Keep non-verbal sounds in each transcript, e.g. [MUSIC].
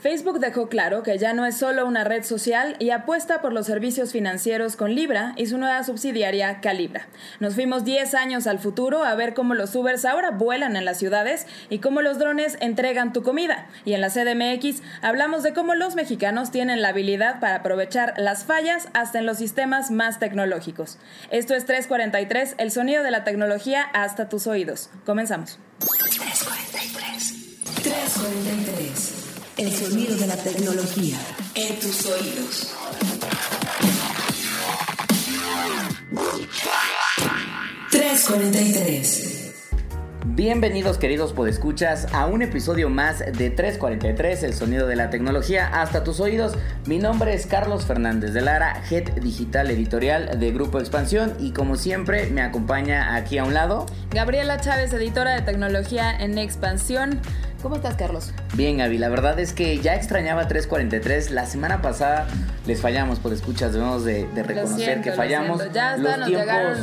Facebook dejó claro que ya no es solo una red social y apuesta por los servicios financieros con Libra y su nueva subsidiaria Calibra. Nos fuimos 10 años al futuro a ver cómo los Ubers ahora vuelan en las ciudades y cómo los drones entregan tu comida. Y en la CDMX hablamos de cómo los mexicanos tienen la habilidad para aprovechar las fallas hasta en los sistemas más tecnológicos. Esto es 343, el sonido de la tecnología hasta tus oídos. Comenzamos. 343. 343. El sonido de la tecnología en tus oídos. ¡343! Bienvenidos queridos podescuchas a un episodio más de 343, el sonido de la tecnología hasta tus oídos. Mi nombre es Carlos Fernández de Lara, Head Digital Editorial de Grupo Expansión y como siempre me acompaña aquí a un lado Gabriela Chávez, editora de tecnología en Expansión. ¿Cómo estás, Carlos? Bien, Gaby. La verdad es que ya extrañaba 343. La semana pasada les fallamos por escuchas. Debemos de, reconocer que fallamos. Ya está, nos llegaron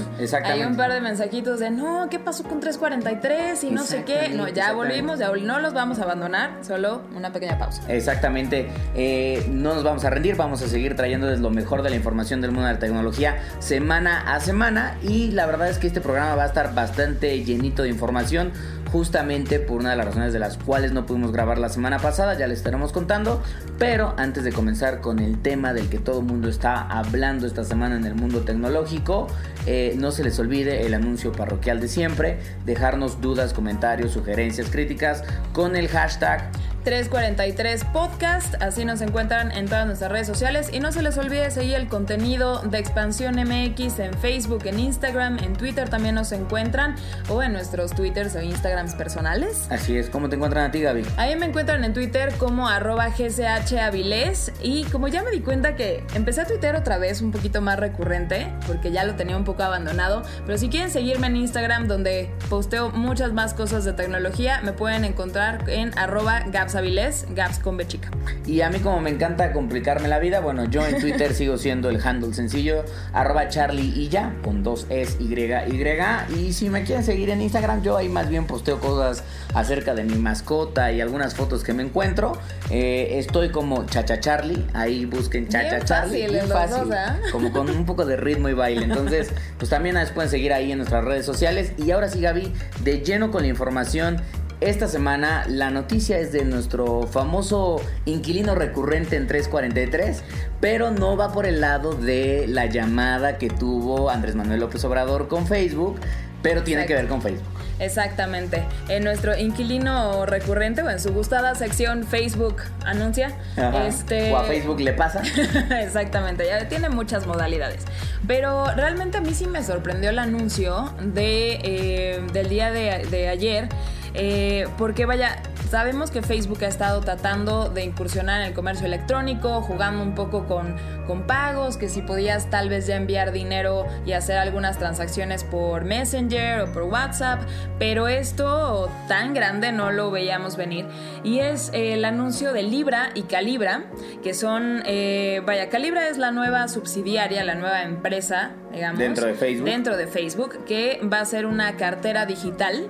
hay un par de mensajitos de no, ¿qué pasó con 343? Y no sé qué. No, ya volvimos, ya no los vamos a abandonar. Solo una pequeña pausa. Exactamente. Eh, no nos vamos a rendir. Vamos a seguir trayéndoles lo mejor de la información del mundo de la tecnología semana a semana. Y la verdad es que este programa va a estar bastante llenito de información justamente por una de las razones de las cuales no pudimos grabar la semana pasada, ya les estaremos contando, pero antes de comenzar con el tema del que todo el mundo está hablando esta semana en el mundo tecnológico, eh, no se les olvide el anuncio parroquial de siempre, dejarnos dudas, comentarios, sugerencias, críticas con el hashtag 343 Podcast. Así nos encuentran en todas nuestras redes sociales. Y no se les olvide seguir el contenido de Expansión MX en Facebook, en Instagram, en Twitter también nos encuentran. O en nuestros Twitters o Instagrams personales. Así es. ¿Cómo te encuentran a ti, Gaby? Ahí me encuentran en Twitter como arroba. Y como ya me di cuenta que empecé a Twitter otra vez un poquito más recurrente, porque ya lo tenía un poco abandonado. Pero si quieren seguirme en Instagram, donde posteo muchas más cosas de tecnología, me pueden encontrar en arroba gaps Avilés, Gaps con B chica. Y a mí como me encanta complicarme la vida, bueno, yo en Twitter [LAUGHS] sigo siendo el handle sencillo, arroba charlie y ya, con dos S, Y, Y. Y si me quieren seguir en Instagram, yo ahí más bien posteo cosas acerca de mi mascota y algunas fotos que me encuentro. Eh, estoy como Chacha Charlie, ahí busquen Chacha Charlie. Fácil, fácil, ¿eh? como con un poco de ritmo y baile. Entonces, pues también nos pueden seguir ahí en nuestras redes sociales. Y ahora sí, Gaby, de lleno con la información esta semana la noticia es de nuestro famoso inquilino recurrente en 343, pero no va por el lado de la llamada que tuvo Andrés Manuel López Obrador con Facebook, pero tiene que ver con Facebook. Exactamente. En nuestro inquilino recurrente o en su gustada sección Facebook anuncia. Este... O a Facebook le pasa. [LAUGHS] Exactamente, ya tiene muchas modalidades. Pero realmente a mí sí me sorprendió el anuncio de, eh, del día de, de ayer eh, porque vaya, sabemos que Facebook ha estado tratando de incursionar en el comercio electrónico, jugando un poco con, con pagos, que si podías tal vez ya enviar dinero y hacer algunas transacciones por Messenger o por WhatsApp, pero esto tan grande no lo veíamos venir. Y es el anuncio de Libra y Calibra, que son, eh, vaya, Calibra es la nueva subsidiaria, la nueva empresa, digamos, dentro de Facebook, dentro de Facebook que va a ser una cartera digital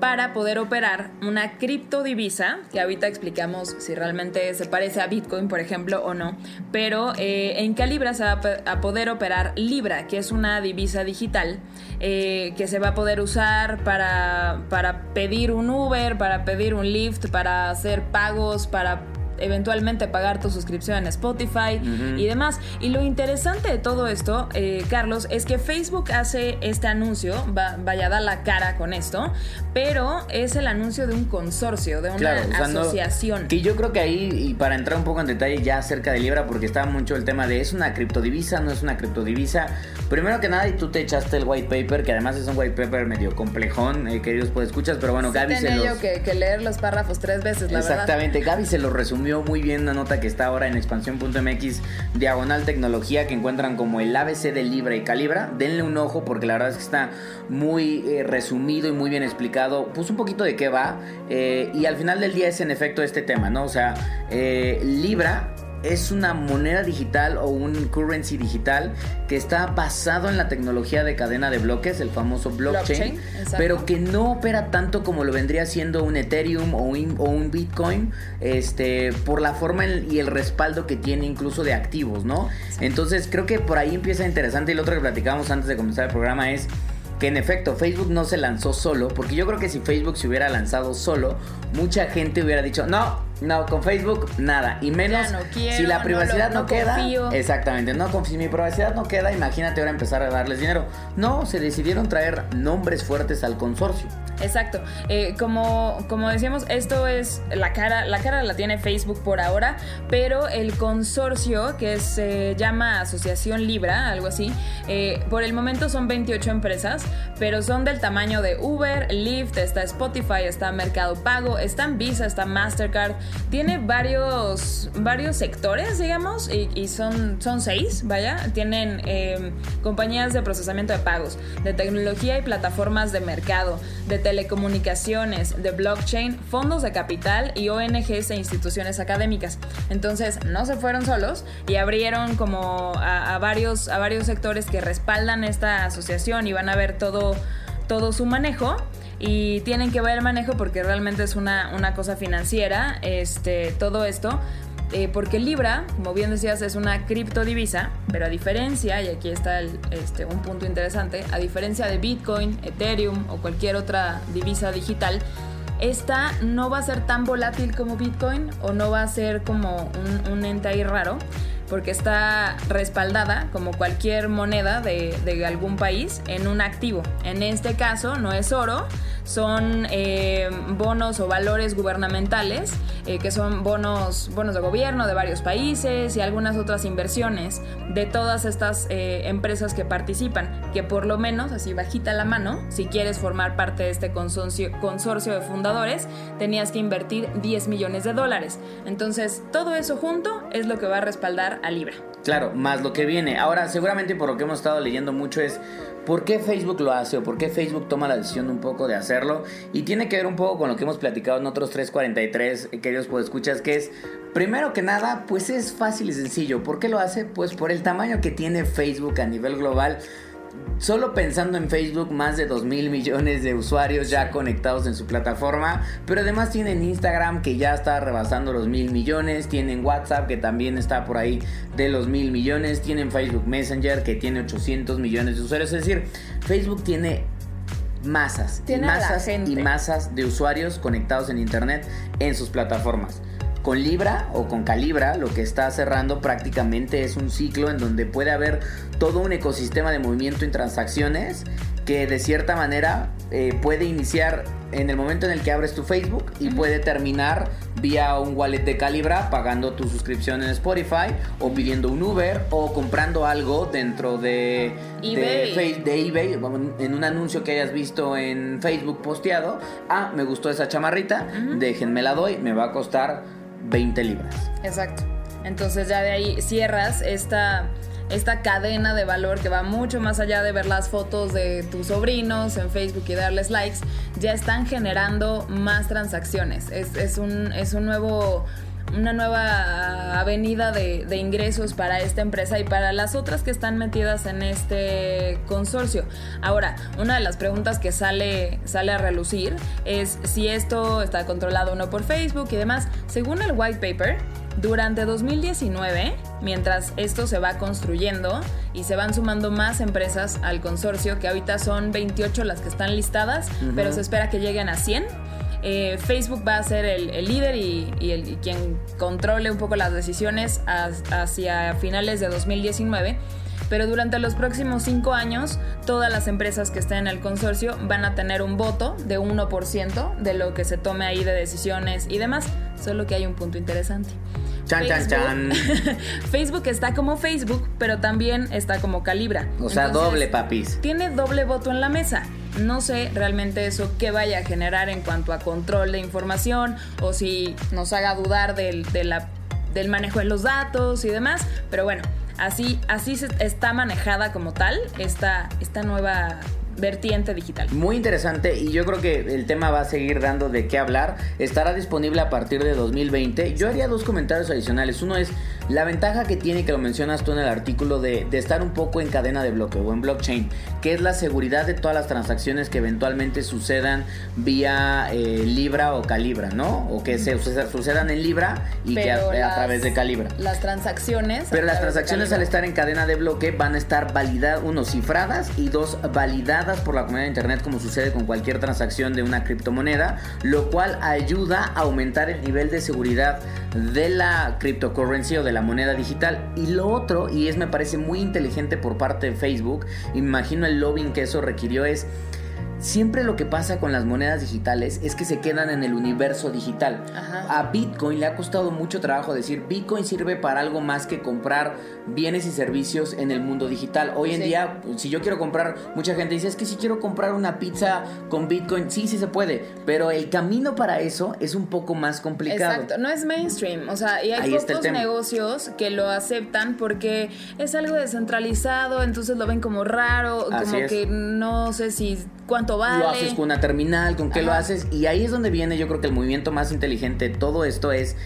para poder operar una criptodivisa, que ahorita explicamos si realmente se parece a Bitcoin, por ejemplo, o no, pero eh, en Calibra se va a poder operar Libra, que es una divisa digital eh, que se va a poder usar para, para pedir un Uber, para pedir un Lyft, para hacer pagos, para eventualmente pagar tu suscripción en Spotify y demás. Y lo interesante de todo esto, eh, Carlos, es que Facebook hace este anuncio, vaya a dar la cara con esto, pero es el anuncio de un consorcio, de una asociación. que yo creo que ahí, y para entrar un poco en detalle ya acerca de Libra, porque estaba mucho el tema de es una criptodivisa, no es una criptodivisa. Primero que nada, y tú te echaste el white paper, que además es un white paper medio complejón, eh, queridos pues escuchas, pero bueno, Gaby se los... que, que leer los párrafos tres veces, la Exactamente, Gaby se lo resumió muy bien una nota que está ahora en expansión.mx diagonal tecnología que encuentran como el ABC de Libra y Calibra. Denle un ojo porque la verdad es que está muy eh, resumido y muy bien explicado. Pues un poquito de qué va. Eh, y al final del día es en efecto este tema, ¿no? O sea, eh, Libra es una moneda digital o un currency digital que está basado en la tecnología de cadena de bloques, el famoso blockchain, pero que no opera tanto como lo vendría siendo un Ethereum o un, o un Bitcoin, este, por la forma y el respaldo que tiene incluso de activos, ¿no? Entonces creo que por ahí empieza interesante y lo otro que platicábamos antes de comenzar el programa es que en efecto Facebook no se lanzó solo, porque yo creo que si Facebook se hubiera lanzado solo, mucha gente hubiera dicho, no, no, con Facebook nada, y menos si la privacidad no, queda. Exactamente, no, si mi privacidad no queda, imagínate ahora empezar a darles dinero. No, se decidieron traer nombres fuertes al consorcio. Exacto. Eh, como, como decíamos, esto es la cara, la cara la tiene Facebook por ahora, pero el consorcio que se llama Asociación Libra, algo así, eh, por el momento son 28 empresas, pero son del tamaño de Uber, Lyft, está Spotify, está Mercado Pago, está Visa, está Mastercard, tiene varios, varios sectores, digamos, y, son, son seis, vaya, tienen eh, compañías de procesamiento de pagos, de tecnología y plataformas de mercado, de telecomunicaciones, de blockchain, fondos de capital y ONGs e instituciones académicas. Entonces no se fueron solos y abrieron como a, varios, a varios sectores que respaldan esta asociación y van a ver todo, todo su manejo y tienen que ver el manejo porque realmente es una, una cosa financiera, este, todo esto. Eh, porque Libra, como bien decías, es una criptodivisa, pero a diferencia, y aquí está este, un punto interesante, a diferencia de Bitcoin, Ethereum o cualquier otra divisa digital, esta no va a ser tan volátil como Bitcoin o no va a ser como un, un ente ahí raro, porque está respaldada, como cualquier moneda de, algún país, en un activo. En este caso no es oro, son eh, bonos o valores gubernamentales, eh, que son bonos, bonos de gobierno de varios países y algunas otras inversiones de todas estas eh, empresas que participan, que por lo menos, así bajita la mano, si quieres formar parte de este consorcio, consorcio de fundadores, tenías que invertir 10 millones de dólares. Entonces, todo eso junto es lo que va a respaldar Libra. Claro, más lo que viene. Ahora, seguramente por lo que hemos estado leyendo mucho es por qué Facebook lo hace o por qué Facebook toma la decisión un poco de hacerlo. Y tiene que ver un poco con lo que hemos platicado en otros 343, queridos pues escuchas, que es, primero que nada, pues es fácil y sencillo. ¿Por qué lo hace? Pues por el tamaño que tiene Facebook a nivel global. Solo pensando en Facebook, más de 2 mil millones de usuarios ya conectados en su plataforma. Pero además tienen Instagram que ya está rebasando los mil millones. Tienen WhatsApp que también está por ahí de los mil millones. Tienen Facebook Messenger que tiene 800 millones de usuarios. Es decir, Facebook tiene masas, masas y masas de usuarios conectados en Internet en sus plataformas. Con Libra o con Calibra lo que está cerrando prácticamente es un ciclo en donde puede haber todo un ecosistema de movimiento y transacciones que de cierta manera eh, puede iniciar en el momento en el que abres tu Facebook y puede terminar vía un wallet de Calibra pagando tu suscripción en Spotify o pidiendo un Uber o comprando algo dentro de eBay, de, eBay en un anuncio que hayas visto en Facebook posteado. Ah, me gustó esa chamarrita, déjenme la doy, me va a costar 20 libras. Exacto. Entonces ya de ahí cierras esta, esta cadena de valor que va mucho más allá de ver las fotos de tus sobrinos en Facebook y darles likes. Ya están generando más transacciones. Es, es, un, es un nuevo una nueva avenida de, de, ingresos para esta empresa y para las otras que están metidas en este consorcio. Ahora, una de las preguntas que sale, sale a relucir es si esto está controlado o no por Facebook y demás. Según el white paper, durante 2019, mientras esto se va construyendo y se van sumando más empresas al consorcio, que ahorita son 28 las que están listadas, pero se espera que lleguen a 100 eh, Facebook va a ser el, líder y, el, quien controle un poco las decisiones hacia finales de 2019 pero durante los próximos cinco años todas las empresas que estén en el consorcio van a tener un voto de 1% de lo que se tome ahí de decisiones y demás, solo que hay un punto interesante. Chan, chan, chan. [LAUGHS] Facebook está como Facebook, pero también está como Calibra. O sea, doble papis. Tiene doble voto en la mesa. No sé realmente eso qué vaya a generar en cuanto a control de información o si nos haga dudar del, del manejo de los datos y demás, pero bueno, así, así está manejada como tal esta, esta nueva vertiente digital. Muy interesante y yo creo que el tema va a seguir dando de qué hablar. Estará disponible a partir de 2020. Yo haría dos comentarios adicionales. Uno es la ventaja que tiene, que lo mencionas tú en el artículo, de, estar un poco en cadena de bloque o en blockchain, que es la seguridad de todas las transacciones que eventualmente sucedan vía eh, Libra o Calibra, ¿no? O que se sucedan en Libra y que a, través de Calibra. Las transacciones. Pero las transacciones al estar en cadena de bloque van a estar validadas, uno, cifradas y dos, validadas por la comunidad de Internet como sucede con cualquier transacción de una criptomoneda, lo cual ayuda a aumentar el nivel de seguridad de la cryptocurrency o de la moneda digital. Y lo otro, y es me parece muy inteligente por parte de Facebook, imagino el lobbying que eso requirió es Siempre lo que pasa con las monedas digitales es que se quedan en el universo digital. A Bitcoin le ha costado mucho trabajo decir Bitcoin sirve para algo más que comprar bienes y servicios en el mundo digital. Hoy en día, si yo quiero comprar, mucha gente dice es que si quiero comprar una pizza con Bitcoin, sí, sí se puede, pero el camino para eso es un poco más complicado. Exacto, no es mainstream, o sea, y hay pocos negocios que lo aceptan porque es algo descentralizado, entonces lo ven como raro, como que no sé si cuánto vale. Lo haces con una terminal, con qué lo haces. Y ahí es donde viene, yo creo que el movimiento más inteligente de todo esto es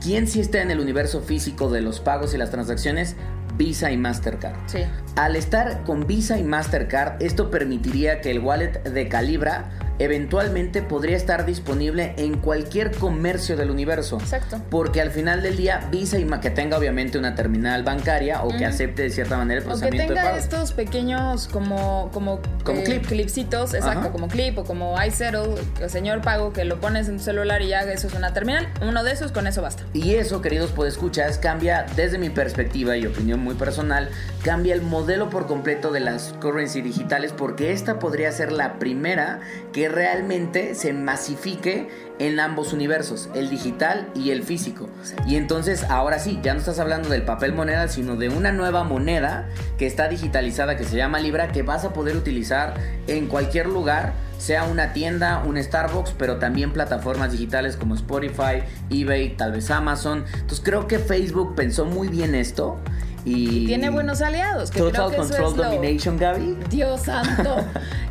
quién sí está en el universo físico de los pagos y las transacciones. Visa y Mastercard. Sí. Al estar con Visa y Mastercard, esto permitiría que el wallet de Calibra eventualmente podría estar disponible en cualquier comercio del universo. Exacto. Porque al final del día, Visa y que tenga obviamente una terminal bancaria o que acepte de cierta manera el procesamiento O que tenga estos pequeños como como, como eh, clip. clipsitos, exacto, como clip o como iSettle, señor pago que lo pones en tu celular y ya eso es una terminal. Uno de esos con eso basta. Y eso, queridos podescuchas, cambia desde mi perspectiva y opinión muy personal, cambia el modelo por completo de las currency digitales porque esta podría ser la primera que realmente se masifique en ambos universos, el digital y el físico. Y entonces ahora sí, ya no estás hablando del papel moneda, sino de una nueva moneda que está digitalizada, que se llama Libra, que vas a poder utilizar en cualquier lugar, sea una tienda, un Starbucks, pero también plataformas digitales como Spotify, eBay, tal vez Amazon. Entonces creo que Facebook pensó muy bien esto y, tiene buenos aliados. Que Total Control Domination, Gaby. Dios santo. [LAUGHS]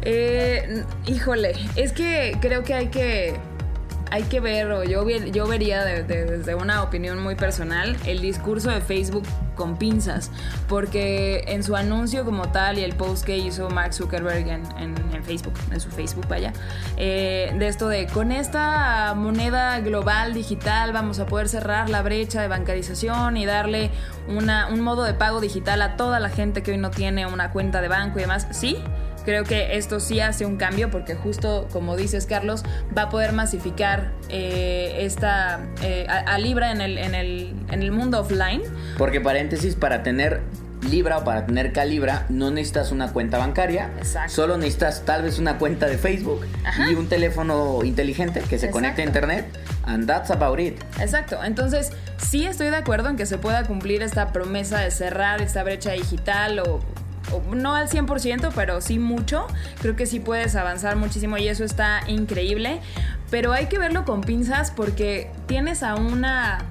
Eh, híjole, es que creo que hay que hay que ver, o yo, yo vería desde una opinión muy personal, el discurso de Facebook con pinzas, porque en su anuncio como tal y el post que hizo Mark Zuckerberg en, Facebook, en su Facebook, vaya, eh, de esto de con esta moneda global digital vamos a poder cerrar la brecha de bancarización y darle una, un modo de pago digital a toda la gente que hoy no tiene una cuenta de banco y demás, sí Creo que esto sí hace un cambio porque justo como dices Carlos, va a poder masificar eh, esta eh, a, Libra en el, en, el, en el mundo offline. Porque paréntesis, para tener Libra o para tener Calibra no necesitas una cuenta bancaria, Exacto. solo necesitas tal vez una cuenta de Facebook y un teléfono inteligente que se conecte a internet and that's about it. Exacto, entonces sí estoy de acuerdo en que se pueda cumplir esta promesa de cerrar esta brecha digital o no al 100%, pero sí mucho. Creo que sí puedes avanzar muchísimo y eso está increíble. Pero hay que verlo con pinzas porque tienes a una...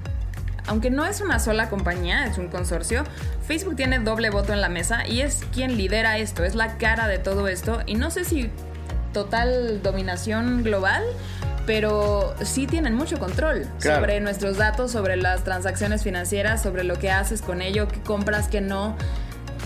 Aunque no es una sola compañía, es un consorcio, Facebook tiene doble voto en la mesa y es quien lidera esto, es la cara de todo esto. Y no sé si total dominación global, pero sí tienen mucho control sobre nuestros datos, sobre las transacciones financieras, sobre lo que haces con ello, qué compras, qué no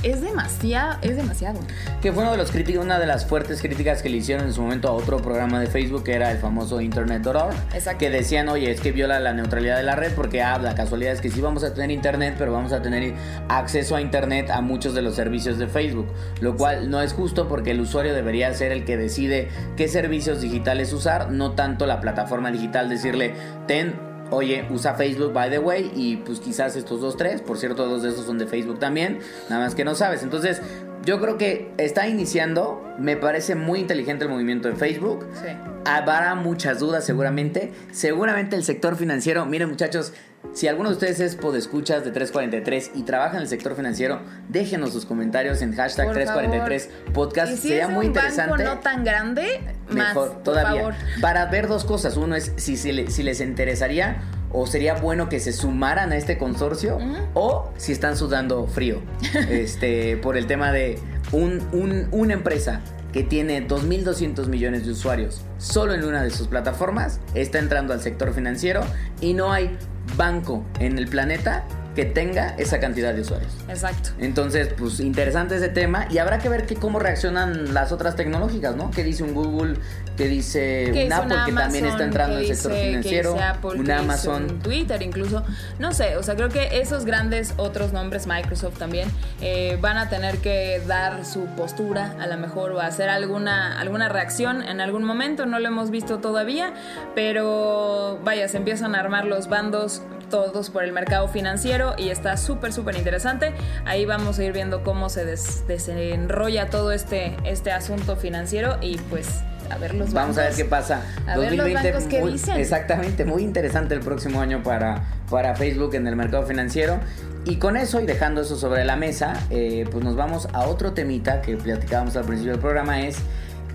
es demasiado, es demasiado. Que fue uno de los críticos, una de las fuertes críticas que le hicieron en su momento a otro programa de Facebook que era el famoso Internet.org. Que decían, oye, es que viola la neutralidad de la red porque ah, la casualidad es que sí vamos a tener Internet, pero vamos a tener acceso a Internet a muchos de los servicios de Facebook. Lo cual no es justo porque el usuario debería ser el que decide qué servicios digitales usar, no tanto la plataforma digital decirle, ten oye, usa Facebook, by the way, y pues quizás estos dos, tres, por cierto, dos de estos son de Facebook también, nada más que no sabes. Entonces, yo creo que está iniciando, me parece muy inteligente el movimiento de Facebook. Sí. Habrá muchas dudas seguramente. Seguramente el sector financiero, miren muchachos, si alguno de ustedes es podescuchas de 343 y trabaja en el sector financiero, déjenos sus comentarios en hashtag 343 podcast. si Sería muy interesante. no tan grande, mejor todavía. Para ver dos cosas. Uno es si, si, les interesaría o sería bueno que se sumaran a este consorcio o si están sudando frío [LAUGHS] este por el tema de un, una empresa que tiene 2.200 millones de usuarios solo en una de sus plataformas, está entrando al sector financiero y no hay banco en el planeta que tenga esa cantidad de usuarios. Exacto. Entonces, pues interesante ese tema y habrá que ver que cómo reaccionan las otras tecnológicas, ¿no? ¿Qué dice un Google? ¿Qué dice Que un Apple que también está entrando que en el sector que financiero? Apple, un que Amazon. un Twitter incluso. No sé, o sea, creo que esos grandes otros nombres, Microsoft también, eh, van a tener que dar su postura a lo mejor o hacer alguna, alguna reacción en algún momento. No lo hemos visto todavía, pero vaya, se empiezan a armar los bandos todos por el mercado financiero y está súper, súper interesante. Ahí vamos a ir viendo cómo se des- desenrolla todo este, este asunto financiero y pues a ver los Vamos a ver bancos. qué pasa. A ver los bancos qué muy- dicen. Exactamente, muy interesante el próximo año para, para Facebook en el mercado financiero. Y con eso y dejando eso sobre la mesa, eh, pues nos vamos a otro temita que platicábamos al principio del programa es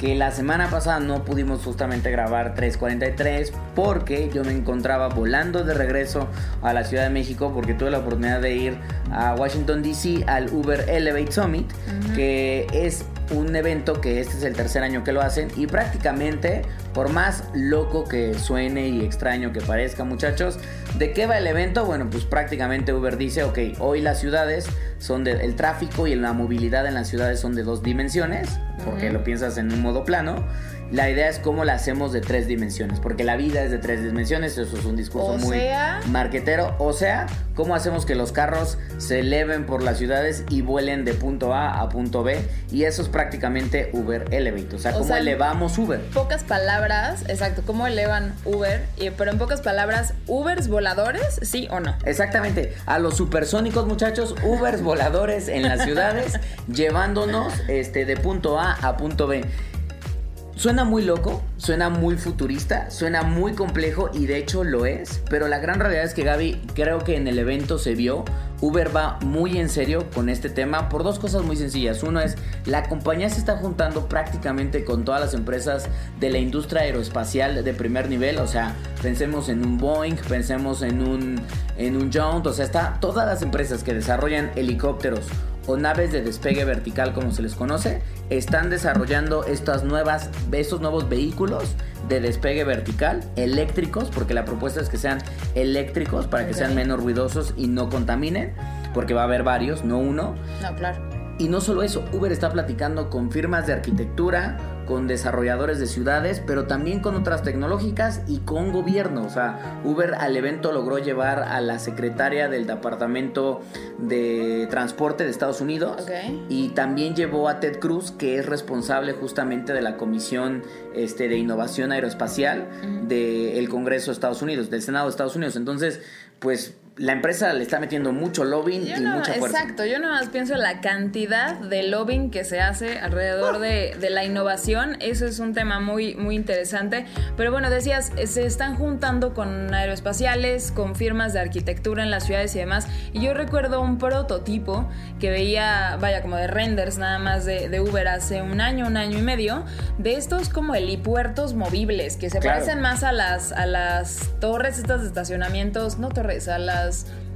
que la semana pasada no pudimos justamente grabar 343 porque yo me encontraba volando de regreso a la Ciudad de México porque tuve la oportunidad de ir a Washington DC al Uber Elevate Summit, que es un evento que este es el tercer año que lo hacen y prácticamente, por más loco que suene y extraño que parezca muchachos, ¿de qué va el evento? Bueno, pues prácticamente Uber dice, ok, hoy las ciudades son de, el tráfico y la movilidad en las ciudades son de dos dimensiones, porque lo piensas en un modo plano. La idea es cómo la hacemos de tres dimensiones, porque la vida es de tres dimensiones, eso es un discurso O muy sea- marquetero. O sea, cómo hacemos que los carros se eleven por las ciudades y vuelen de punto A a punto B. Y eso es prácticamente Uber Elevate. O sea, O cómo sea, elevamos Uber. pocas palabras, exacto, cómo elevan Uber, pero en pocas palabras, ¿Ubers voladores, sí o no? Exactamente, a los supersónicos muchachos, Ubers voladores en las ciudades, [LAUGHS] llevándonos este, de punto A a punto B. Suena muy loco, suena muy futurista, suena muy complejo y de hecho lo es, pero la gran realidad es que Gaby creo que en el evento se vio, Uber va muy en serio con este tema por dos cosas muy sencillas. Uno es, la compañía se está juntando prácticamente con todas las empresas de la industria aeroespacial de primer nivel, o sea, pensemos en un Boeing, pensemos en un, en un Jones, o sea, está todas las empresas que desarrollan helicópteros o naves de despegue vertical como se les conoce, están desarrollando estas nuevas, estos nuevos vehículos de despegue vertical, eléctricos, porque la propuesta es que sean eléctricos para que sean menos ruidosos y no contaminen, porque va a haber varios, no uno. No, claro. Y no solo eso, Uber está platicando con firmas de arquitectura, con desarrolladores de ciudades, pero también con otras tecnológicas y con gobierno. O sea, Uber al evento logró llevar a la secretaria del Departamento de Transporte de Estados Unidos y también llevó a Ted Cruz, que es responsable justamente de la Comisión este, de Innovación Aeroespacial del Congreso de Estados Unidos, del Senado de Estados Unidos. Entonces, pues la empresa le está metiendo mucho lobbying Yo y no, mucha fuerza. exacto, yo nada más pienso en la cantidad de lobbying que se hace alrededor de, de la innovación. Eso es un tema muy, muy interesante. Pero bueno, decías, se están juntando con aeroespaciales, con firmas de arquitectura en las ciudades y demás. Y yo recuerdo un prototipo que veía, vaya, como de renders nada más de, de Uber hace un año, un año y medio, de estos como helipuertos movibles, que se Claro. parecen más a las, a las torres estas de estacionamientos, no torres, a las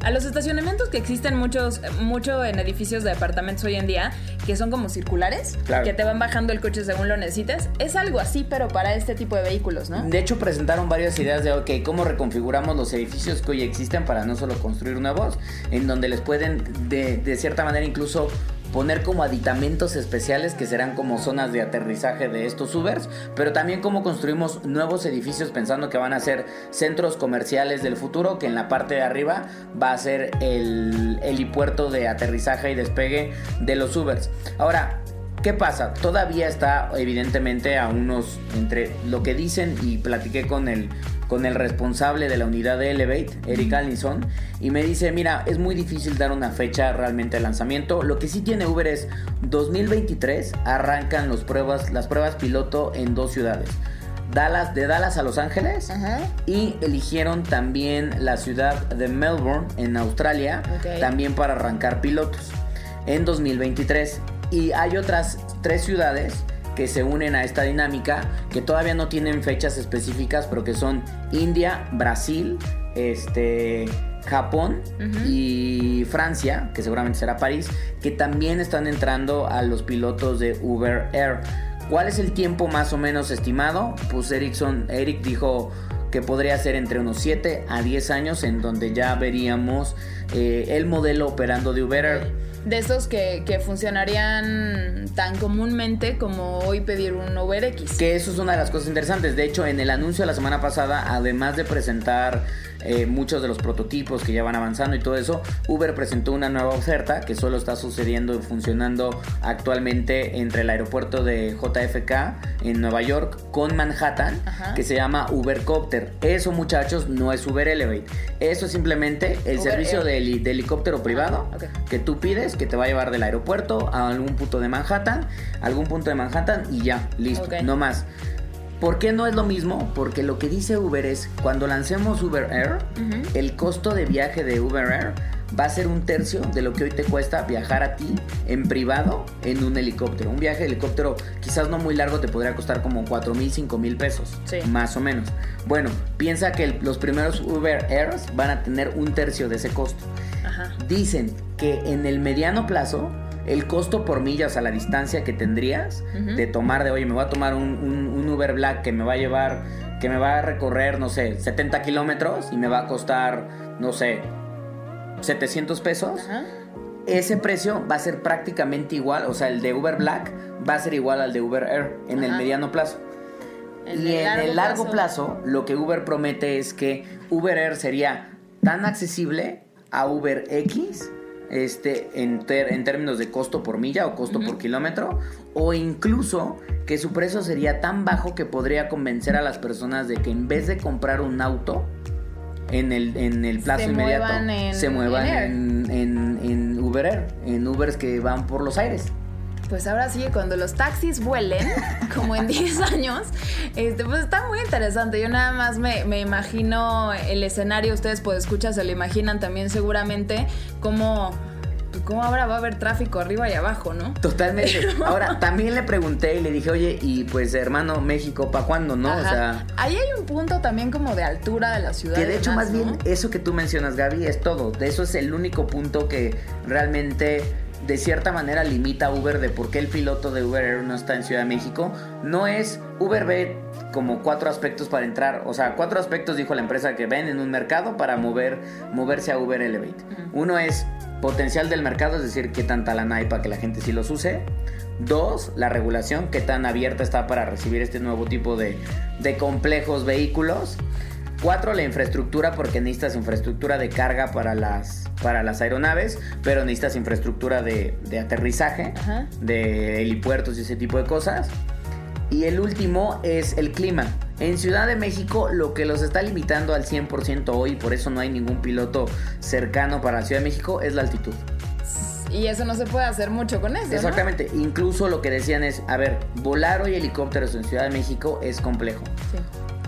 a los estacionamientos que existen muchos mucho en edificios de departamentos hoy en día que son como circulares Claro. que te van bajando el coche según lo necesites es algo así pero para este tipo de vehículos no De hecho, presentaron varias ideas de, ok, cómo reconfiguramos los edificios que hoy existen para no solo construir nuevos, en donde les pueden, de, de cierta manera, incluso poner como aditamentos especiales que serán como zonas de aterrizaje de estos Ubers, pero también cómo construimos nuevos edificios pensando que van a ser centros comerciales del futuro, que en la parte de arriba va a ser el helipuerto de aterrizaje y despegue de los Ubers. Ahora, ¿Qué pasa? Todavía está evidentemente a unos entre lo que dicen y platiqué con el con el responsable de la unidad de Elevate, Eric Allinson, y me dice, mira, es muy difícil dar una fecha realmente de lanzamiento. Lo que sí tiene Uber es 2023 arrancan los pruebas, las pruebas piloto en dos ciudades. Dallas, de Dallas a Los Ángeles Ajá. y eligieron también la ciudad de Melbourne en Australia también para arrancar pilotos en 2023 y hay otras tres ciudades que se unen a esta dinámica que todavía no tienen fechas específicas pero que son India, Brasil, este Japón y Francia, que seguramente será París, que también están entrando a los pilotos de Uber Air. ¿Cuál es el tiempo más o menos estimado? Pues Ericsson, Eric dijo que podría ser entre unos 7 a 10 años en donde ya veríamos eh, el modelo operando de Uber Air. De esos que, que funcionarían tan comúnmente como hoy pedir un Uber X. Que eso es una de las cosas interesantes. De hecho, en el anuncio de la semana pasada, además de presentar eh, muchos de los prototipos que ya van avanzando y todo eso, Uber presentó una nueva oferta que solo está sucediendo y funcionando actualmente entre el aeropuerto de JFK en Nueva York con Manhattan, Ajá. que se llama Ubercopter. Eso, muchachos, no es Uber Elevate. Eso es simplemente el Uber servicio de, heli- de helicóptero privado que tú pides, que te va a llevar del aeropuerto a algún punto de Manhattan, algún punto de Manhattan y ya, listo, no más. ¿Por qué no es lo mismo? Porque lo que dice Uber es, cuando lancemos Uber Air, el costo de viaje de Uber Air va a ser un tercio de lo que hoy te cuesta viajar a ti en privado en un helicóptero. Un viaje de helicóptero quizás no muy largo te podría costar como 4 mil, 5 mil pesos, Sí. más o menos. Bueno, piensa que el- los primeros Uber Airs van a tener un tercio de ese costo. Ajá. Dicen que en el mediano plazo, el costo por millas a la distancia que tendrías de tomar de, oye, me voy a tomar un, un- un Uber Black que me va a llevar, que me va a recorrer, no sé, 70 kilómetros y me va a costar, no sé, 700 pesos. Ese precio va a ser prácticamente igual, o sea, el de Uber Black va a ser igual al de Uber Air en el mediano plazo. y en el largo plazo, lo que Uber promete es que Uber Air sería tan accesible a Uber X, este, en, ter- en términos de costo por milla o costo por kilómetro, o incluso que su precio sería tan bajo que podría convencer a las personas de que en vez de comprar un auto en el, en el plazo Se inmediato, muevan en- se muevan en Air. en, en- en Uber Air, en Ubers que van por los aires. Pues ahora sí, cuando los taxis vuelen, [LAUGHS] como en 10 años, este, pues está muy interesante. Yo nada más me, me imagino el escenario, ustedes pues escuchar, se lo imaginan también seguramente, cómo, pues, cómo ahora va a haber tráfico arriba y abajo, ¿no? Totalmente. [LAUGHS] Ahora, también le pregunté y le dije, oye, y pues hermano, México, ¿para cuándo, no? Ajá. O sea, Ahí hay un punto también como de altura de la ciudad. que de hecho más bien eso que tú mencionas, Gaby, es todo. De eso es el único punto que realmente de cierta manera limita a Uber de por qué el piloto de Uber Air no está en Ciudad de México. No es Uber ve como cuatro aspectos para entrar, o sea, cuatro aspectos dijo la empresa que ven en un mercado para mover moverse a Uber Elevate. Uno es potencial del mercado, es decir, qué tanta lana hay para que la gente sí los use. Dos, la regulación, qué tan abierta está para recibir este nuevo tipo de, de complejos vehículos. Cuatro, la infraestructura, porque necesitas infraestructura de carga para las, para las aeronaves, pero necesitas infraestructura de, de aterrizaje, Ajá. de helipuertos y ese tipo de cosas. Y el último es el clima. En Ciudad de México lo que los está limitando al 100% hoy, por eso no hay ningún piloto cercano para Ciudad de México, es la altitud. Y eso no se puede hacer mucho con eso. ¿no? Exactamente, incluso lo que decían es, a ver, volar hoy helicópteros en Ciudad de México es complejo. Sí.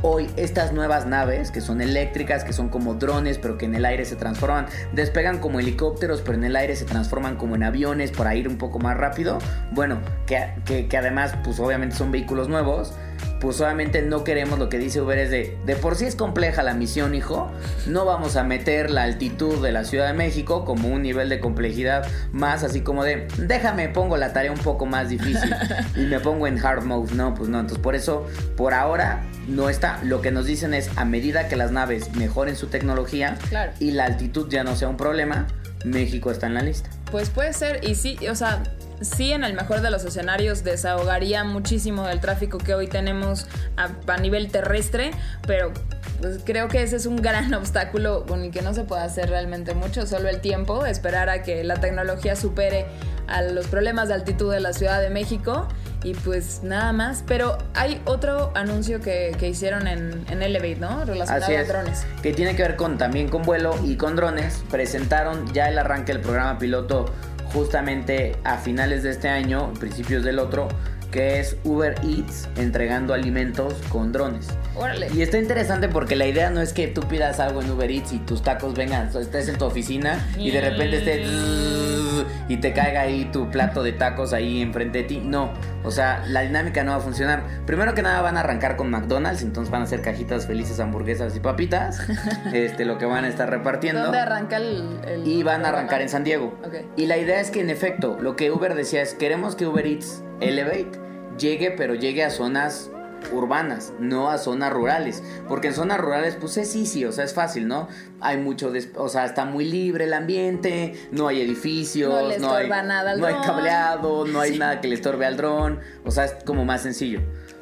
Hoy estas nuevas naves, que son eléctricas, que son como drones, pero que en el aire se transforman, despegan como helicópteros, pero en el aire se transforman como en aviones para ir un poco más rápido. Bueno, que, que- además, pues obviamente son vehículos nuevos. Pues obviamente no queremos lo que dice Uber es de, de por sí es compleja la misión, hijo. No vamos a meter la altitud de la Ciudad de México como un nivel de complejidad más así como de, déjame, pongo la tarea un poco más difícil [LAUGHS] y me pongo en hard mode. No, pues no. Entonces por eso, por ahora, no está. Lo que nos dicen es, a medida que las naves mejoren su tecnología Claro. y la altitud ya no sea un problema, México está en la lista. Pues puede ser, y sí, o sea, sí en el mejor de los escenarios desahogaría muchísimo del tráfico que hoy tenemos a, a nivel terrestre, pero pues creo que ese es un gran [LAUGHS] obstáculo con el que no se puede hacer realmente mucho, solo el tiempo, esperar a que la tecnología supere a los problemas de altitud de la Ciudad de México y pues nada más, pero hay otro anuncio que, que hicieron en, en Elevate, ¿no? Relacionado Así a es. drones. Que tiene que ver con también con vuelo y con drones. Presentaron ya el arranque del programa piloto justamente a finales de este año, principios del otro, que es Uber Eats entregando alimentos con drones. Órale. Y está interesante porque la idea no es que tú pidas algo en Uber Eats y tus tacos vengan, estés en tu oficina y de repente esté y te caiga ahí tu plato de tacos ahí enfrente de ti. No, o sea, la dinámica no va a funcionar. Primero que nada van a arrancar con McDonald's, entonces van a ser cajitas felices, hamburguesas y papitas, [LAUGHS] este lo que van a estar repartiendo. ¿Dónde arranca el, el Y van a arrancar en San Diego. Ok. Y la idea es que en efecto, lo que Uber decía es, queremos que Uber Eats Elevate llegue, pero llegue a zonas urbanas, no a zonas rurales, porque en zonas rurales pues es sí, o sea, es fácil, ¿no? Hay mucho, o sea, está muy libre el ambiente, no hay edificios, no, le no hay nada al no hay cableado, no hay nada que le estorbe al dron, o sea, es como más sencillo.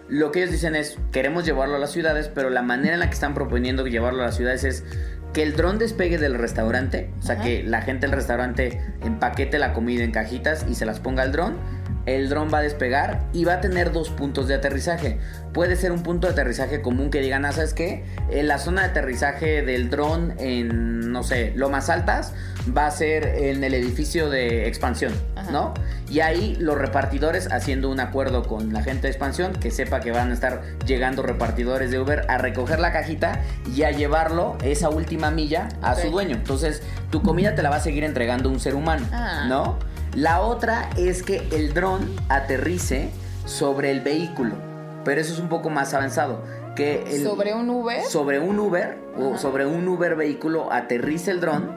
Lo que ellos dicen es, queremos llevarlo a las ciudades, pero la manera en la que están proponiendo llevarlo a las ciudades es que el dron despegue del restaurante, o sea, Ajá. que la gente del restaurante empaquete la comida en cajitas y se las ponga al dron. El dron va a despegar y va a tener dos puntos de aterrizaje. Puede ser un punto de aterrizaje común que digan, ah, ¿sabes qué? En la zona de aterrizaje del dron en, no sé, lomas altas, va a ser en el edificio de expansión, Ajá. ¿no? Y ahí los repartidores haciendo un acuerdo con la gente de expansión, que sepa que van a estar llegando repartidores de Uber a recoger la cajita y a llevarlo esa última milla a su dueño. Entonces, tu comida te la va a seguir entregando un ser humano, Ah. ¿no? La otra es que el dron aterrice sobre el vehículo, pero eso es un poco más avanzado. Que el- ¿Sobre un Uber? sobre un Uber o sobre un Uber vehículo aterrice el dron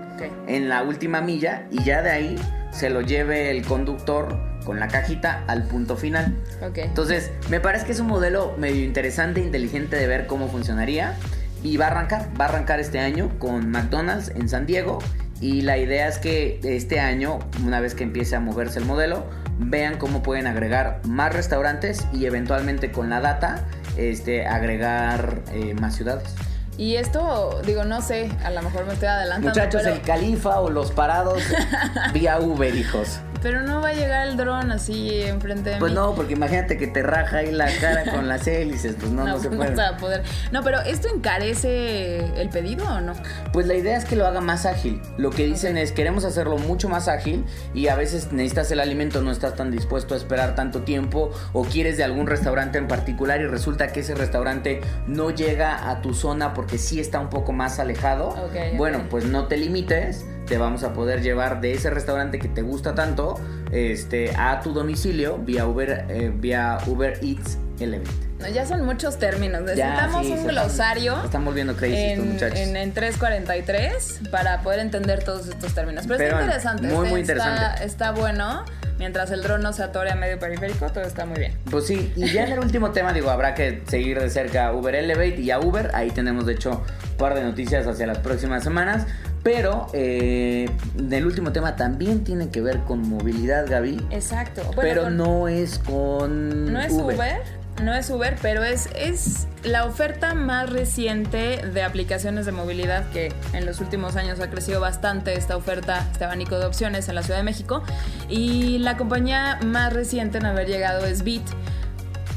en la última milla y ya de ahí se lo lleve el conductor con la cajita al punto final. Ok. Entonces, me parece que es un modelo medio interesante, inteligente de ver cómo funcionaría y va a arrancar, va a arrancar este año con McDonald's en San Diego y la idea es que este año, una vez que empiece a moverse el modelo, vean cómo pueden agregar más restaurantes y eventualmente con la data este, agregar eh, más ciudades. Y esto, digo, no sé, a lo mejor me estoy adelantando. Muchachos, pero, el califa o los parados [LAUGHS] vía Uber, hijos. Pero no va a llegar el dron así enfrente de Pues mí. no, porque imagínate que te raja ahí la cara con las hélices, pues no, [LAUGHS] no, se pues puede. va a poder. No, pero ¿esto encarece el pedido o no? Pues la idea es que lo haga más ágil. Lo que dicen es queremos hacerlo mucho más ágil y a veces necesitas el alimento, no estás tan dispuesto a esperar tanto tiempo o quieres de algún restaurante en particular y resulta que ese restaurante no llega a tu zona porque sí está un poco más alejado. Ok, bueno, pues no te limites, te vamos a poder llevar de ese restaurante que te gusta tanto este, a tu domicilio vía Uber, eh, vía Uber Eats Elevate. No, ya son muchos términos. Ya, Necesitamos sí, un están- glosario. están volviendo crazy estos en, muchachos. en, en 343 para poder entender todos estos términos. Pero, Pero está interesante. muy, está, muy interesante. Está, bueno. Mientras el dron no se atore a medio periférico, todo está muy bien. Pues sí, y ya en el último [LAUGHS] tema, digo, habrá que seguir de cerca a Uber Elevate y a Uber. Ahí tenemos, de hecho, un par de noticias hacia las próximas semanas. Pero eh, el último tema también tiene que ver con movilidad, Gaby. Exacto. Bueno, pero con- no es con. No es Uber. no es Uber, pero es, es la oferta más reciente de aplicaciones de movilidad que en los últimos años ha crecido bastante esta oferta, este abanico de opciones en la Ciudad de México. Y la compañía más reciente en haber llegado es Bit.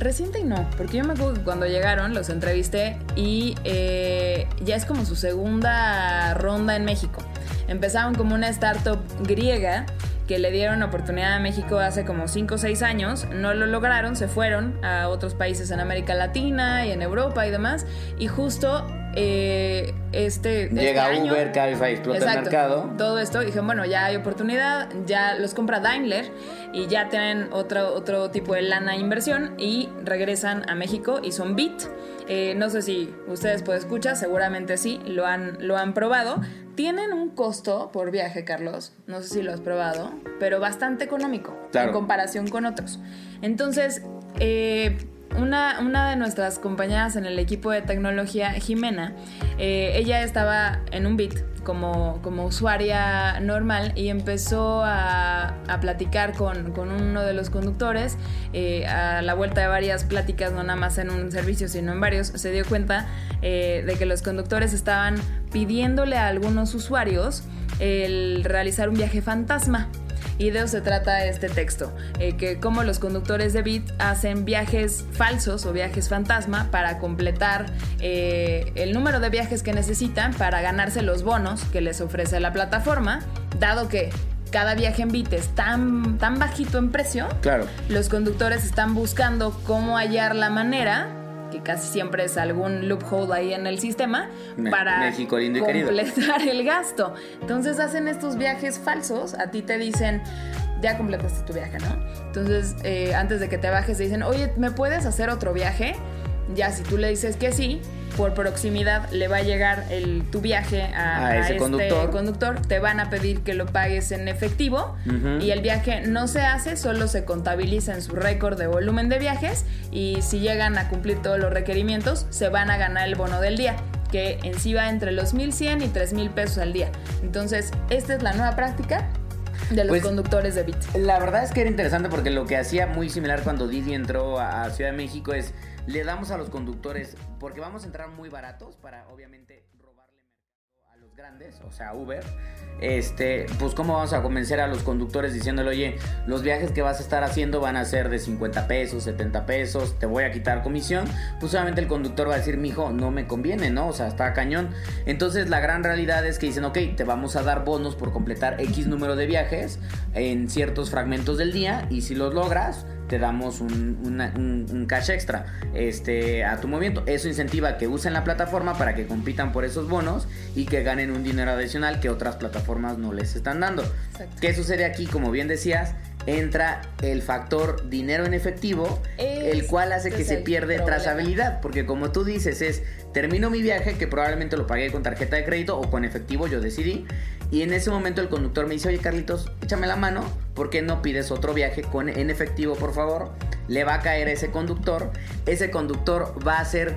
Reciente y no, porque yo me acuerdo que cuando llegaron los entrevisté y eh, ya es como su segunda ronda en México. Empezaron como una startup griega que le dieron oportunidad a México hace como 5 o 6 años, no lo lograron, se fueron a otros países en América Latina y en Europa y demás, y justo eh, este, este Llega año- Uber, Cabify, explota el Exacto. mercado. Todo esto, dije, bueno, ya hay oportunidad, ya los compra Daimler y ya tienen otro, otro tipo de lana inversión y regresan a México y son Bit. Eh, no sé si ustedes pueden escuchar, seguramente sí, lo han, lo han probado. Tienen un costo por viaje, Carlos, no sé si lo has probado, pero bastante económico Claro. en comparación con otros. Entonces, eh, una, una de nuestras compañeras en el equipo de tecnología, Jimena, eh, ella estaba en un bit como, como usuaria normal y empezó a, a platicar con, con uno de los conductores eh, a la vuelta de varias pláticas, no nada más en un servicio, sino en varios, se dio cuenta eh, de que los conductores estaban pidiéndole a algunos usuarios el realizar un viaje fantasma. Y de eso se trata este texto, eh, que como los conductores de Bit hacen viajes falsos o viajes fantasma para completar eh, el número de viajes que necesitan para ganarse los bonos que les ofrece la plataforma, dado que cada viaje en Bit es tan, tan bajito en precio, Claro. los conductores están buscando cómo hallar la manera, que casi siempre es algún loophole ahí en el sistema, Me- para México lindo y querido. completar el gasto. Entonces hacen estos viajes falsos, a ti te dicen, ya completaste tu viaje, ¿no? Entonces, eh, antes de que te bajes, te dicen, oye, ¿me puedes hacer otro viaje? Ya, si tú le dices que sí, por proximidad le va a llegar el, tu viaje a, A ese este conductor. conductor, te van a pedir que lo pagues en efectivo y el viaje no se hace, solo se contabiliza en su récord de volumen de viajes y si llegan a cumplir todos los requerimientos, se van a ganar el bono del día que en sí va entre los 1.100 y 3.000 pesos al día. Entonces, esta es la nueva práctica de los Pues, conductores de Bit. La verdad es que era interesante porque lo que hacía muy similar cuando Didi entró a a Ciudad de México es le damos a los conductores porque vamos a entrar muy baratos para obviamente robarle a los grandes, o sea, Uber. Este, pues cómo vamos a convencer a los conductores diciéndole, "Oye, los viajes que vas a estar haciendo van a ser de 50 pesos, 70 pesos, te voy a quitar comisión." Pues obviamente el conductor va a decir, "Mijo, no me conviene, ¿no? O sea, está cañón." Entonces, la gran realidad es que dicen, "Ok, te vamos a dar bonos por completar X número de viajes en ciertos fragmentos del día y si los logras, te damos un, una- un- un cash extra este, a tu movimiento. Eso incentiva que usen la plataforma para que compitan por esos bonos y que ganen un dinero adicional que otras plataformas no les están dando. Exacto. ¿Qué sucede aquí? Como bien decías, entra el factor dinero en efectivo, el cual hace que se pierde problema. trazabilidad, porque como tú dices es, termino mi viaje que probablemente lo pagué con tarjeta de crédito o con efectivo, yo decidí, y en ese momento el conductor me dice, oye Carlitos, échame la mano, ¿por qué no pides otro viaje con, en efectivo, por favor? Le va a caer a ese conductor, ese conductor va a hacer,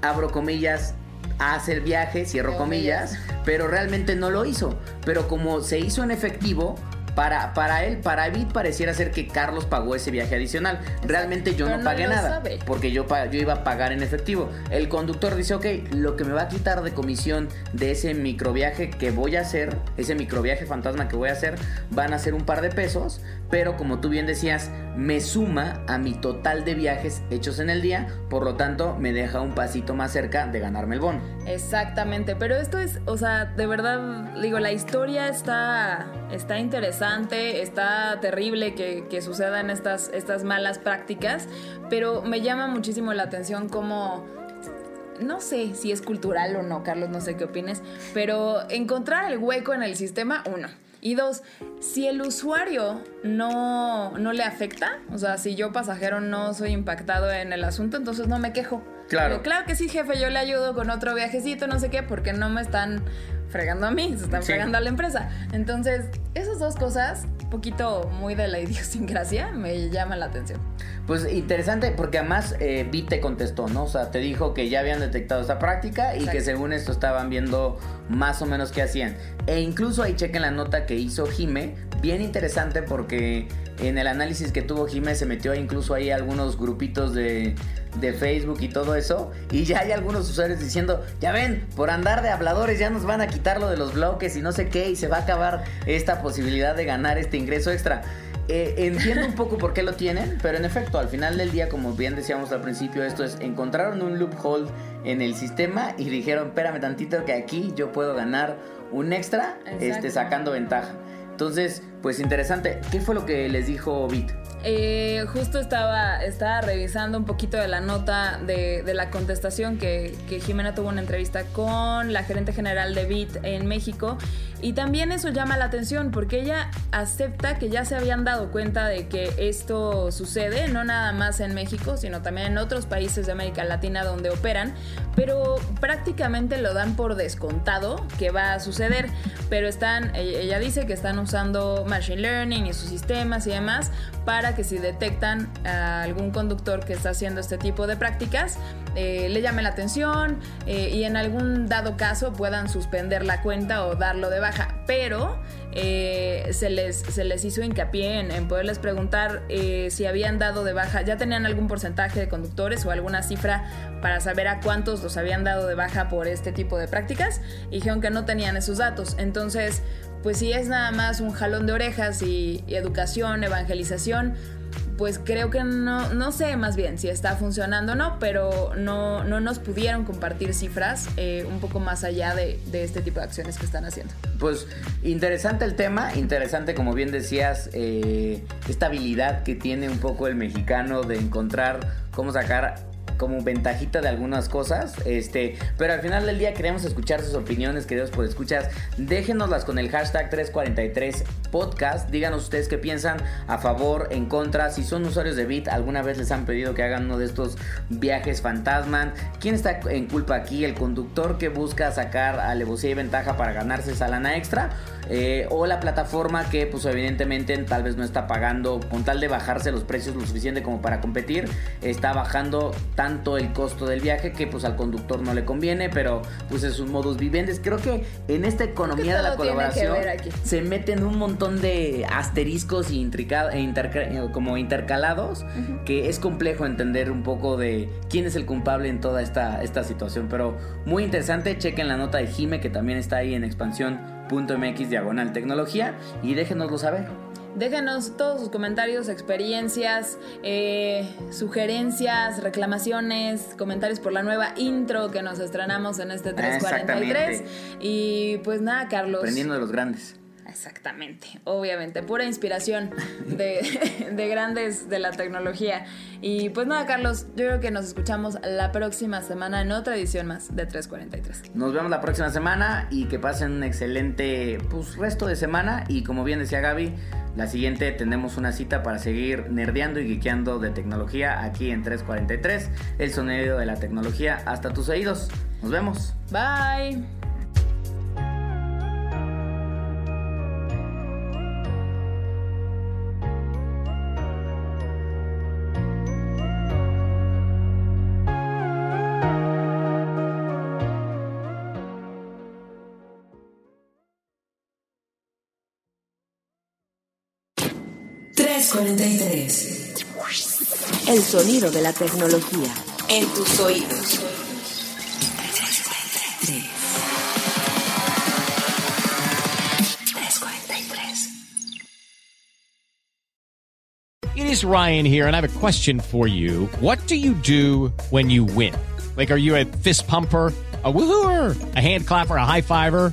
abro comillas, a hacer viaje, cierro comillas, pero realmente no lo hizo. Pero como se hizo en efectivo, para, para él, para Bit pareciera ser que Carlos pagó ese viaje adicional. Realmente yo Pero no pagué nada, sabe. porque yo, yo iba a pagar en efectivo. El conductor dice, ok, lo que me va a quitar de comisión de ese microviaje que voy a hacer, ese microviaje fantasma que voy a hacer, van a ser un par de pesos, pero como tú bien decías, me suma a mi total de viajes hechos en el día, por lo tanto me deja un pasito más cerca de ganarme el bono. Exactamente, pero esto es, o sea, de verdad, digo, la historia está, está interesante, está terrible que, sucedan estas, estas malas prácticas, pero me llama muchísimo la atención cómo, no sé si es cultural o no, Carlos, no sé qué opines, pero encontrar el hueco en el sistema, uno. Y dos, si el usuario no, no le afecta, o sea, si yo pasajero no soy impactado en el asunto, entonces no me quejo. Claro. Digo, claro que sí, jefe, yo le ayudo con otro viajecito, no sé qué, porque no me están fregando a mí, se están Sí. fregando a la empresa. Entonces, esas dos cosas, poquito muy de la [LAUGHS] idiosincrasia, me llaman la atención. Pues interesante porque además eh, Bit te contestó, ¿no? O sea, te dijo que ya habían detectado esta práctica y Exacto. que según esto estaban viendo más o menos qué hacían. E incluso ahí chequen la nota que hizo Jime, bien interesante porque en el análisis que tuvo Jime se metió incluso ahí algunos grupitos de, de Facebook y todo eso. Y ya hay algunos usuarios diciendo, ya ven, por andar de habladores ya nos van a quitar lo de los bloques y no sé qué y se va a acabar esta posibilidad de ganar este ingreso extra. Eh, entiendo un poco por qué lo tienen, pero en efecto, al final del día, como bien decíamos al principio, esto es, encontraron un loophole en el sistema y dijeron, espérame tantito que aquí yo puedo ganar un extra este, sacando ventaja. Entonces, pues interesante. ¿Qué fue lo que les dijo Bit? Eh, justo estaba, estaba revisando un poquito de la nota de, la contestación que, que Jimena tuvo una entrevista con la gerente general de BIT en México. Y también eso llama la atención porque ella acepta que ya se habían dado cuenta de que esto sucede, no nada más en México, sino también en otros países de América Latina donde operan, pero prácticamente lo dan por descontado que va a suceder, pero están, ella ella dice que están usando Machine Learning y sus sistemas y demás para que si detectan a algún conductor que está haciendo este tipo de prácticas, eh, le llame la atención eh, y en algún dado caso puedan suspender la cuenta o darlo de baja. Pero eh, se, les, se les hizo hincapié en, en poderles preguntar si habían dado de baja, ya tenían algún porcentaje de conductores o alguna cifra para saber a cuántos los habían dado de baja por este tipo de prácticas y dijeron que no tenían esos datos. Entonces, pues si es nada más un jalón de orejas y, educación, evangelización, pues creo que no, no sé más bien si está funcionando o no, pero no, no nos pudieron compartir cifras eh, un poco más allá de, de este tipo de acciones que están haciendo. Pues interesante el tema, interesante como bien decías, eh, esta habilidad que tiene un poco el mexicano de encontrar cómo sacar como ventajita de algunas cosas. Este, pero al final del día queremos escuchar sus opiniones, queridos por escuchas. Déjenoslas con el hashtag 343 podcast. Díganos ustedes qué piensan a favor, en contra. Si son usuarios de Bit, alguna vez les han pedido que hagan uno de estos viajes fantasma. ¿Quién está en culpa aquí? ¿El conductor que busca sacar alevosía y ventaja para ganarse esa lana extra? Eh, o la plataforma que pues evidentemente tal vez no está pagando con tal de bajarse los precios lo suficiente como para competir, está bajando tanto el costo del viaje que pues al conductor no le conviene, pero pues es un modus vivendes. Creo que en esta economía de la colaboración se meten un montón de asteriscos y e como intercalados que es complejo entender un poco de quién es el culpable en toda esta, esta situación, pero muy interesante, chequen la nota de Jime que también está ahí en expansión .mx diagonal tecnología y déjenoslo saber. Déjenos todos sus comentarios, experiencias, eh, sugerencias, reclamaciones, comentarios por la nueva intro que nos estrenamos en este 343. Y pues nada, Carlos. Aprendiendo de los grandes. Exactamente, obviamente, pura inspiración de, [LAUGHS] de, grandes de la tecnología. Y pues nada, Carlos, yo creo que nos escuchamos la próxima semana en otra edición más de 343. Nos vemos la próxima semana y que pasen un excelente pues, resto de semana. Y como bien decía Gaby, la siguiente tenemos una cita para seguir nerdeando y guiqueando de tecnología aquí en 343, el sonido de la tecnología hasta tus oídos. Nos vemos. Bye. 43. El sonido de la tecnología en tus oídos. It is Ryan here, and I have a question for you. What do you do when you win? Like, are you a fist pumper? a woohooer, a hand clapper, a high fiver.